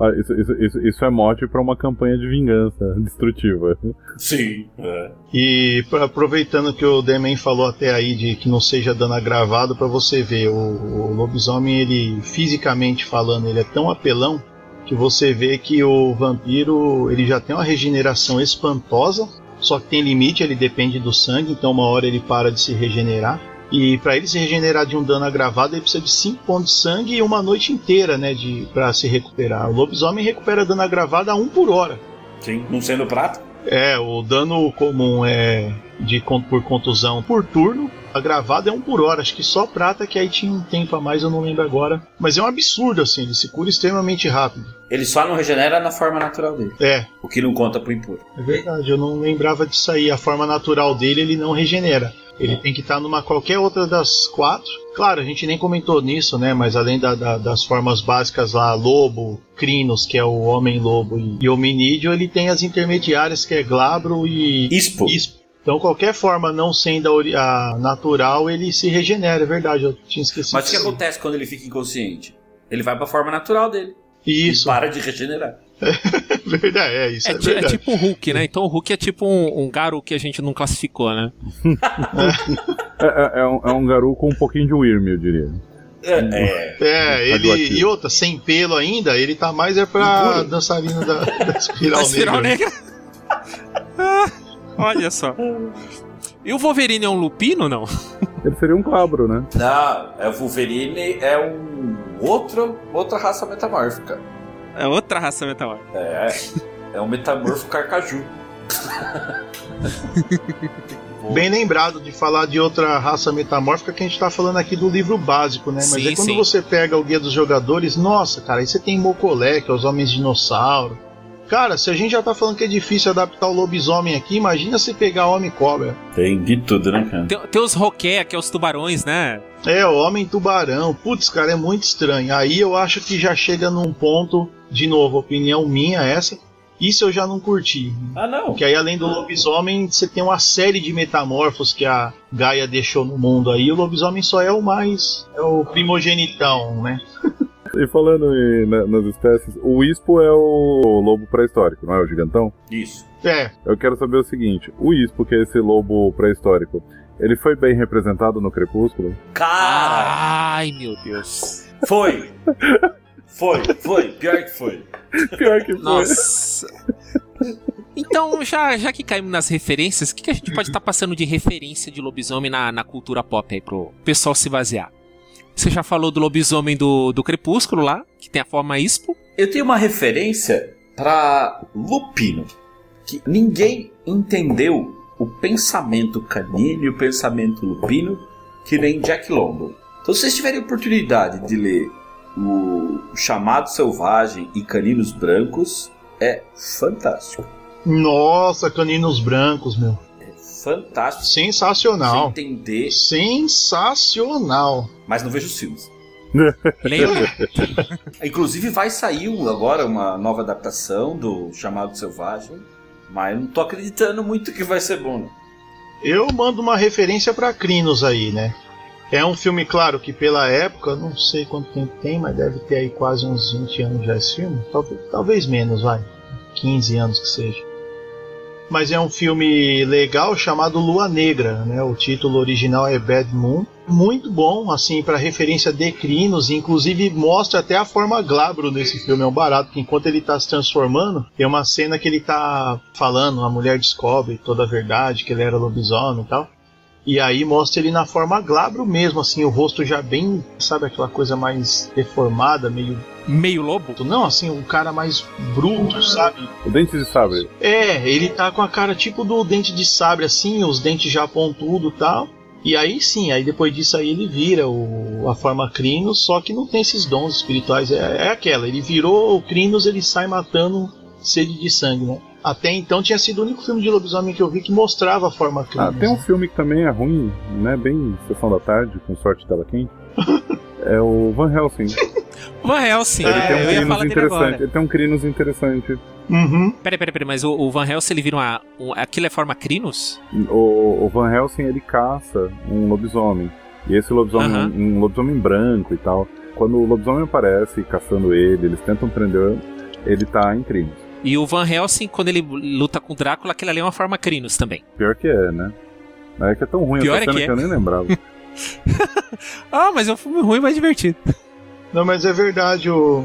Ah, isso, isso, isso, isso é mote pra uma campanha de vingança destrutiva.
sim. É.
E pra- aproveitando que o Demen falou até aí de que não seja dano agravado, pra você ver, o, o lobisomem, ele fisicamente falando, ele é tão apelão que você vê que o vampiro ele já tem uma regeneração espantosa, só que tem limite, ele depende do sangue, então uma hora ele para de se regenerar. E pra ele se regenerar de um dano agravado, ele precisa de 5 pontos de sangue e uma noite inteira, né, de para se recuperar. O lobisomem recupera dano agravado a 1 por hora.
Sim. Não sendo prata?
É, o dano comum é de por contusão por turno. Agravado é um por hora. Acho que só prata que aí tinha um tempo a mais, eu não lembro agora. Mas é um absurdo, assim, ele se cura extremamente rápido.
Ele só não regenera na forma natural dele.
É,
O que não conta pro impuro.
é verdade, eu não lembrava disso aí. A forma natural dele, ele não regenera. Ele tem que estar numa qualquer outra das quatro. Claro, a gente nem comentou nisso, né? Mas além da- da- das formas básicas lá, lobo, crinos, que é o homem-lobo, e, e hominídeo, ele tem as intermediárias, que é glabro e
Ispo.
Isso. Então qualquer forma não sendo a, a natural, ele se regenera, é verdade, eu tinha esquecido.
Mas o que acontece quando ele fica inconsciente? Ele vai pra forma natural dele.
Isso,
E para de regenerar.
verdade, é isso,
É,
é,
é
verdade.
tipo o Hulk, né? Então o Hulk é tipo um, um Garu que a gente não classificou, né?
É, é- é um, é um garu com um pouquinho de Wyrm, eu diria.
É, é.
É, ele e outra, sem pelo ainda, ele tá mais é pra
Impuro.
dançarino da, da espiral,
Da espiral
negra.
negra. Ah, olha só. E o Wolverine é um lupino, não?
Ele seria um cabro, né?
Não, é o Wolverine é um outro, outra raça metamórfica.
É outra raça metamórfica.
É, é um metamorfo carcaju.
Bem lembrado de falar de outra raça metamórfica que a gente tá falando aqui do livro básico, né? Mas
Sim,
é quando
sim.
você pega o Guia dos Jogadores, nossa, cara, aí você tem Mocolé, que é os Homens Dinossauro. Cara, se a gente já tá falando que é difícil adaptar o lobisomem aqui, imagina se pegar Homem Cobra.
Tem de tudo, né, cara?
Tem, tem os Roqué, que é os tubarões, né?
É, o Homem Tubarão. Putz, cara, é muito estranho. Aí eu acho que já chega num ponto, de novo, opinião minha essa. Isso eu já não curti.
Ah, não.
Porque aí, além do lobisomem, você tem uma série de metamorfos que a Gaia deixou no mundo aí. O lobisomem só é o mais. É o primogenitão, né?
E falando em- na- nas espécies, o Ispo é o lobo pré-histórico, não é o gigantão?
Isso.
É,
Eu quero saber o seguinte: o Ispo, que é esse lobo pré-histórico, ele foi bem representado no Crepúsculo?
Cara,
Ai, meu Deus.
foi. Foi, foi. Pior que foi.
Pior que foi.
Nossa. Então, já, já que caímos nas referências, o que, que a gente pode estar passando de referência de lobisomem na, na cultura pop aí pro pessoal se basear? Você já falou do lobisomem do, do Crepúsculo lá, que tem a forma Ispo.
Eu tenho uma referência pra Lupino. Que ninguém entendeu o pensamento canino e o pensamento lupino que nem Jack London. Então, se vocês tiverem oportunidade de ler o Chamado Selvagem e Caninos Brancos, é fantástico.
nossa, caninos brancos, meu.
É fantástico.
Sensacional.
Você entender,
Sensacional.
mas não vejo os filmes.
Lembra?
Inclusive vai sair agora uma nova adaptação do Chamado Selvagem, mas eu não tô acreditando muito que vai ser bom.
Eu mando uma referência pra Crinos aí, né? É um filme, claro, que pela época, não sei quanto tempo tem, mas deve ter aí quase uns 20 anos já esse filme. Talvez, talvez menos, vai. 15 anos que seja. Mas é um filme legal chamado Lua Negra, né? O título original é Bad Moon. Muito bom, assim, para referência de Crinos, inclusive mostra até a forma glabro nesse filme. É um barato, que enquanto ele tá se transformando, tem uma cena que ele tá falando, a mulher descobre toda a verdade, que ele era lobisomem e tal. E aí mostra ele na forma glabro mesmo, assim, o rosto já bem, sabe, aquela coisa mais deformada, meio.
Meio lobo?
Não, assim, um cara mais bruto, sabe?
O Dente de Sabre.
É, ele tá com a cara tipo do dente de sabre, assim, os dentes já pontudo e tal. E aí sim, aí depois disso aí ele vira o, a forma Crinos, só que não tem esses dons espirituais. É, é aquela, ele virou o Crinos, ele sai matando sede de sangue, né? Até então tinha sido o único filme de lobisomem que eu vi que mostrava a forma Crinos.
Ah, tem um filme que também é ruim, né? Bem sessão da tarde, com sorte dela quente. é o Van Helsing.
Van Helsing,
Ele
é,
tem um
eu ia
Crinos interessante.
agora.
Ele tem um Crinos interessante.
Uhum.
Peraí, peraí, peraí, mas o, o Van Helsing ele vira uma. Um, aquilo é forma Crinos?
O, o Van Helsing ele caça um lobisomem. E esse lobisomem é
Aham.
um, um lobisomem branco e tal. Quando o lobisomem aparece caçando ele, eles tentam prender, ele tá em crimes.
E o Van Helsing, quando ele luta com o Drácula, aquilo ali é uma forma Crinos também.
Pior que é, né? É que é tão ruim
Pior
essa
é
cena
que
que,
é.
eu nem lembrava.
Ah, mas é um filme ruim, mas divertido.
Não, mas é verdade, o,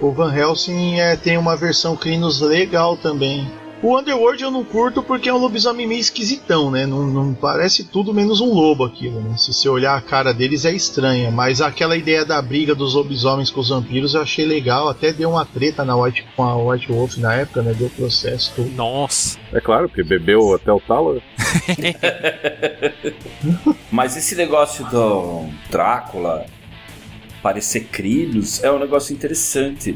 o Van Helsing é, tem uma versão Crinos legal também. O Underworld eu não curto porque é um lobisomem meio esquisitão, né? Não, não parece tudo menos um lobo aquilo, né? Se você olhar a cara deles é estranha, mas aquela ideia da briga dos lobisomens com os vampiros eu achei legal, até deu uma treta na White, com a White Wolf na época, né? Deu processo tudo.
Nossa.
É claro, porque bebeu até o talo.
Mas esse negócio do Drácula parecer Crinos é um negócio interessante.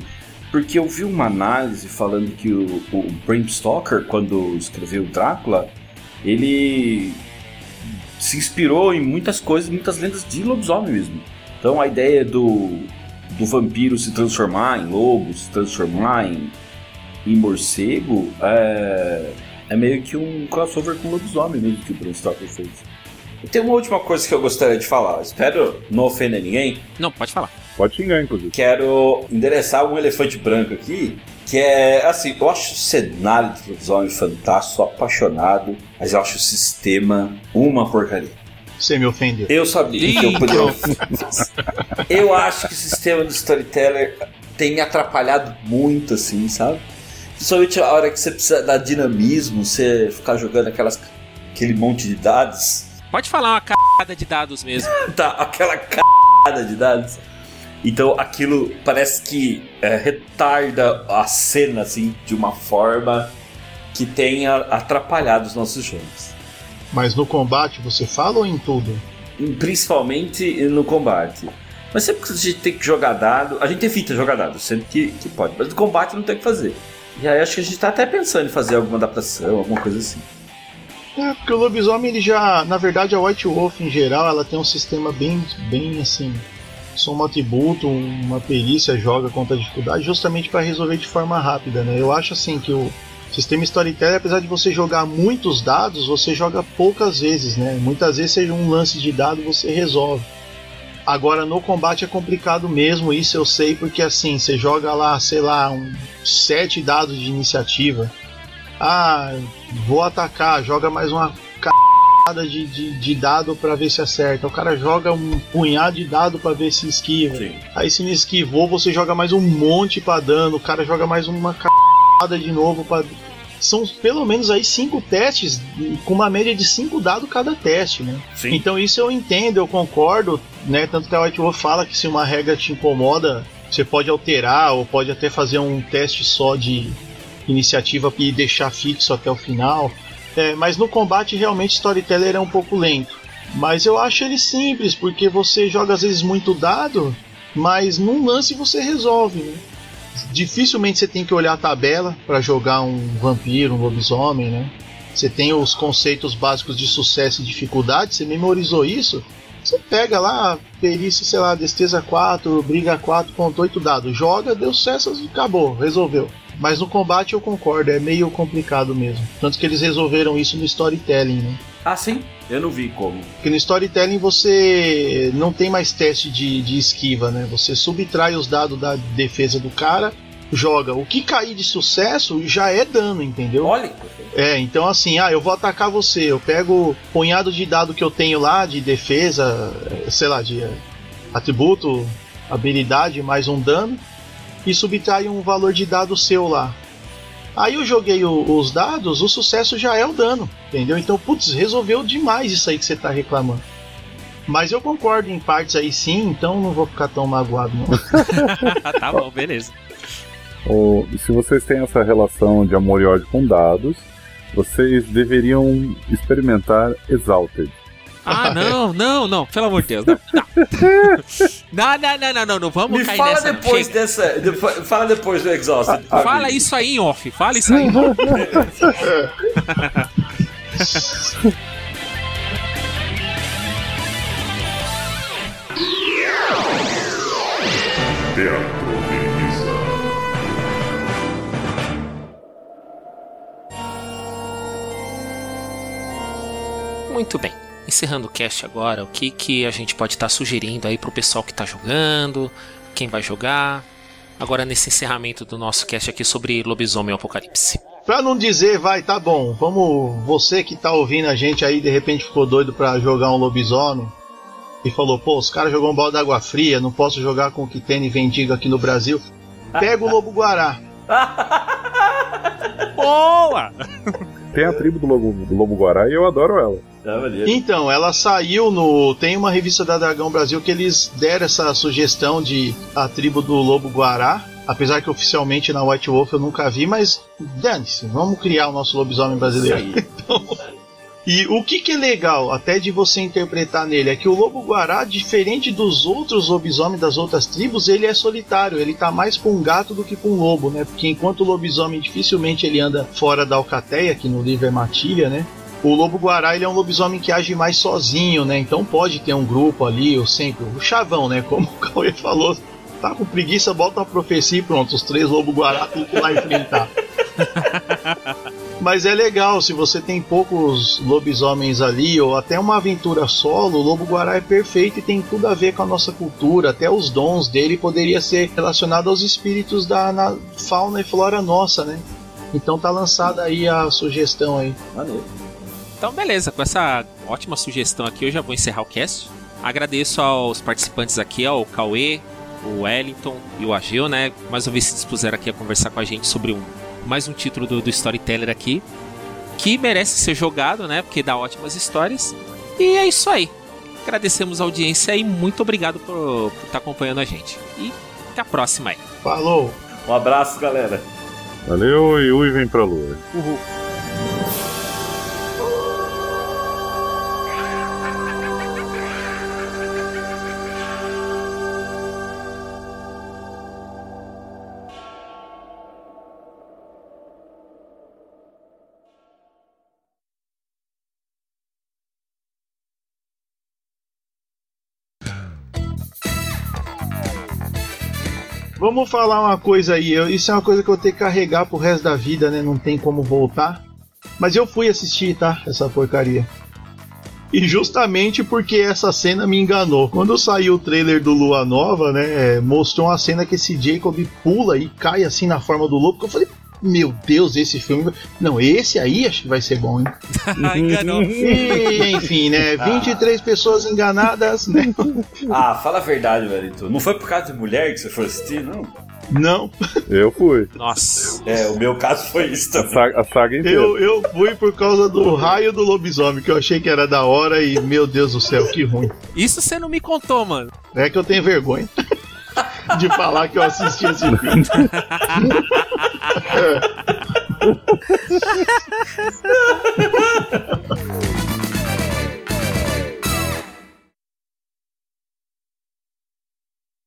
Porque eu vi uma análise falando que o, o Bram Stoker, quando escreveu Drácula, ele se inspirou em muitas coisas, muitas lendas de lobisomem mesmo. Então a ideia do, do vampiro se transformar em lobo, se transformar em, em morcego, é, é meio que um crossover com lobisomem mesmo que o Bram Stoker fez. E tem uma última coisa que eu gostaria de falar. Espero não ofender ninguém.
Não, pode falar.
Pode xingar, inclusive.
Quero endereçar um elefante branco aqui. Que é assim, eu acho o cenário do lobisomem fantástico, sou apaixonado, mas eu acho o sistema uma porcaria.
Você me ofendeu.
Eu sabia que eu podia. eu acho que o sistema do storyteller tem me atrapalhado muito, assim, sabe? Principalmente a hora que você precisa dar dinamismo, você ficar jogando aquelas, aquele monte de dados.
Pode falar uma cagada de dados mesmo.
tá aquela c***** de dados. Então aquilo parece que é, retarda a cena assim de uma forma que tenha atrapalhado os nossos jogos.
Mas no combate você fala ou em tudo?
Principalmente no combate. Mas sempre que a gente tem que jogar dado, a gente evita jogar dado, sempre que, que pode. Mas no combate não tem o que fazer. E aí acho que a gente tá até pensando em fazer alguma adaptação, alguma coisa assim.
É, porque o lobisomem ele já, na verdade a White Wolf em geral, ela tem um sistema bem, bem assim, soma atributo, uma perícia joga contra a dificuldade, justamente para resolver de forma rápida, né? Eu acho assim que o sistema storytelling, apesar de você jogar muitos dados, você joga poucas vezes, né? Muitas vezes seja um lance de dado você resolve. Agora no combate é complicado mesmo, isso eu sei, porque assim, você joga lá, sei lá, um sete dados de iniciativa. Ah, vou atacar, joga mais uma. De, de, de dado para ver se acerta. O cara joga um punhado de dado para ver se esquiva.
Sim.
Aí se não esquivou, você joga mais um monte para dano. O cara joga mais uma c... de novo para são pelo menos aí cinco testes com uma média de cinco dados cada teste, né?
Sim.
Então isso eu entendo, eu concordo, né? Tanto que a White Wolf fala que se uma regra te incomoda, você pode alterar ou pode até fazer um teste só de iniciativa e deixar fixo até o final. É, mas no combate realmente Storyteller é um pouco lento. Mas eu acho ele simples, porque você joga às vezes muito dado, mas num lance você resolve, né? Dificilmente você tem que olhar a tabela para jogar um vampiro, um lobisomem, né? Você tem os conceitos básicos de sucesso e dificuldade, você memorizou isso, você pega lá, perícia, sei lá, destreza 4, briga 4, ponto 8 dados, joga, deu sucesso e acabou, resolveu. Mas no combate eu concordo, é meio complicado mesmo. Tanto que eles resolveram isso no storytelling, né?
Ah, sim? Eu não vi como.
Porque no storytelling você não tem mais teste de, de esquiva, né? Você subtrai os dados da defesa do cara, joga. O que cair de sucesso já é dano, entendeu?
Olha,
É, então assim, ah, eu vou atacar você, eu pego o punhado de dado que eu tenho lá de defesa, eh, sei lá, de eh, atributo, habilidade mais um dano e subtrai um valor de dado seu lá. Aí eu joguei o- os dados, o sucesso já é o dano, entendeu? Então, putz, resolveu demais isso aí que você tá reclamando. Mas eu concordo em partes aí sim, então não vou ficar tão magoado não.
tá bom, beleza.
Ou, se vocês têm essa relação de amor e ódio com dados, vocês deveriam experimentar Exalted.
Ah, não, não, não, pelo amor de Deus. Não, não, não, não, não, não, não vamos
Me
cair
fala
nessa.
depois
Chega.
dessa. depois- fala depois do Exhausted.
Fala isso aí em off, fala isso aí em off.
Teatro de mesa.
Muito bem. Encerrando o cast agora, o que, que a gente pode estar sugerindo aí pro pessoal que tá jogando, quem vai jogar. Agora nesse encerramento do nosso cast aqui sobre Lobisomem Apocalipse.
Pra não dizer, vai, tá bom, vamos. Você que tá ouvindo a gente aí, de repente ficou doido pra jogar um lobisomem e falou, pô, os caras jogam um balde d'água fria, não posso jogar com o que tem vendido aqui no Brasil. Pega o Lobo Guará.
Boa!
Tem a tribo do Lobo, do Lobo Guará e eu adoro ela.
Maneiro.
Então, ela saiu no. Tem uma revista da Dragão Brasil que eles deram essa sugestão de a tribo do Lobo Guará. Apesar que oficialmente na White Wolf eu nunca vi, mas dane-se, vamos criar o nosso lobisomem brasileiro.
aí.
E o que, que é legal, até de você interpretar nele, é que o Lobo Guará, diferente dos outros lobisomens das outras tribos, ele é solitário, ele tá mais com um gato do que com um lobo, né? Porque enquanto o lobisomem dificilmente ele anda fora da alcateia, que no livro é matilha, né? O Lobo Guará ele é um lobisomem que age mais sozinho, né? Então pode ter um grupo ali, ou sempre, o chavão, né? Como o Cauê falou, tá com preguiça, bota uma profecia e pronto, os três Lobo Guará tem que ir lá enfrentar. Mas é legal, se você tem poucos lobisomens ali, ou até uma aventura solo, o Lobo Guará é perfeito e tem tudo a ver com a nossa cultura. Até os dons dele poderia ser relacionado aos espíritos da na fauna e flora nossa, né? Então tá lançada aí a sugestão aí.
Maneiro.
Então, beleza, com essa ótima sugestão aqui, eu já vou encerrar o cast. Agradeço aos participantes aqui, ao Cauê, o Wellington e o Agil, né? Mais uma vez se dispuseram aqui a conversar com a gente sobre um, mais um título do, do Storyteller aqui, que merece ser jogado, né? Porque dá ótimas histórias. E é isso aí. Agradecemos a audiência e muito obrigado por estar acompanhando a gente. E até a próxima aí.
Falou!
Um abraço, galera.
Valeu e Ui vem pra lua.
Uhul.
Vamos falar uma coisa aí, eu- isso é uma coisa que eu vou ter que carregar pro resto da vida, né? Não tem como voltar. Mas eu fui assistir, tá? Essa porcaria. E justamente porque essa cena me enganou. Quando saiu o trailer do Lua Nova, né? é, Mostrou uma cena que esse Jacob pula e cai assim na forma do lobo. Que eu falei, meu Deus, esse filme. Não, esse aí acho que vai ser bom, hein?
Enganou.
E, enfim, né? 23 pessoas enganadas, né?
Ah, fala a verdade, Wellington. Não foi por causa de mulher que você foi assistir, não?
Não,
Eu fui.
Nossa.
É, o meu caso foi isso
A
também.
saga, a saga inteira.
eu, eu fui por causa do raio do lobisomem, que eu achei que era da hora e, meu Deus do céu, que ruim.
Isso você não me contou, mano.
É que eu tenho vergonha de falar que eu assisti esse filme.